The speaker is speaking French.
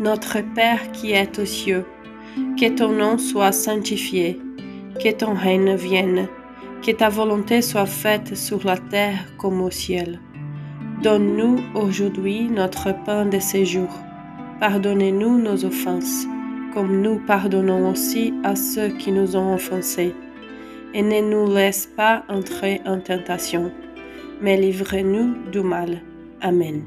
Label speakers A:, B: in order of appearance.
A: Notre Père qui es aux cieux, que ton nom soit sanctifié, que ton règne vienne, que ta volonté soit faite sur la terre comme au ciel. Donne-nous aujourd'hui notre pain de ce jour. Pardonnez-nous nos offenses, comme nous pardonnons aussi à ceux qui nous ont offensés. Et ne nous laisse pas entrer en tentation, mais livrez-nous du mal. Amen.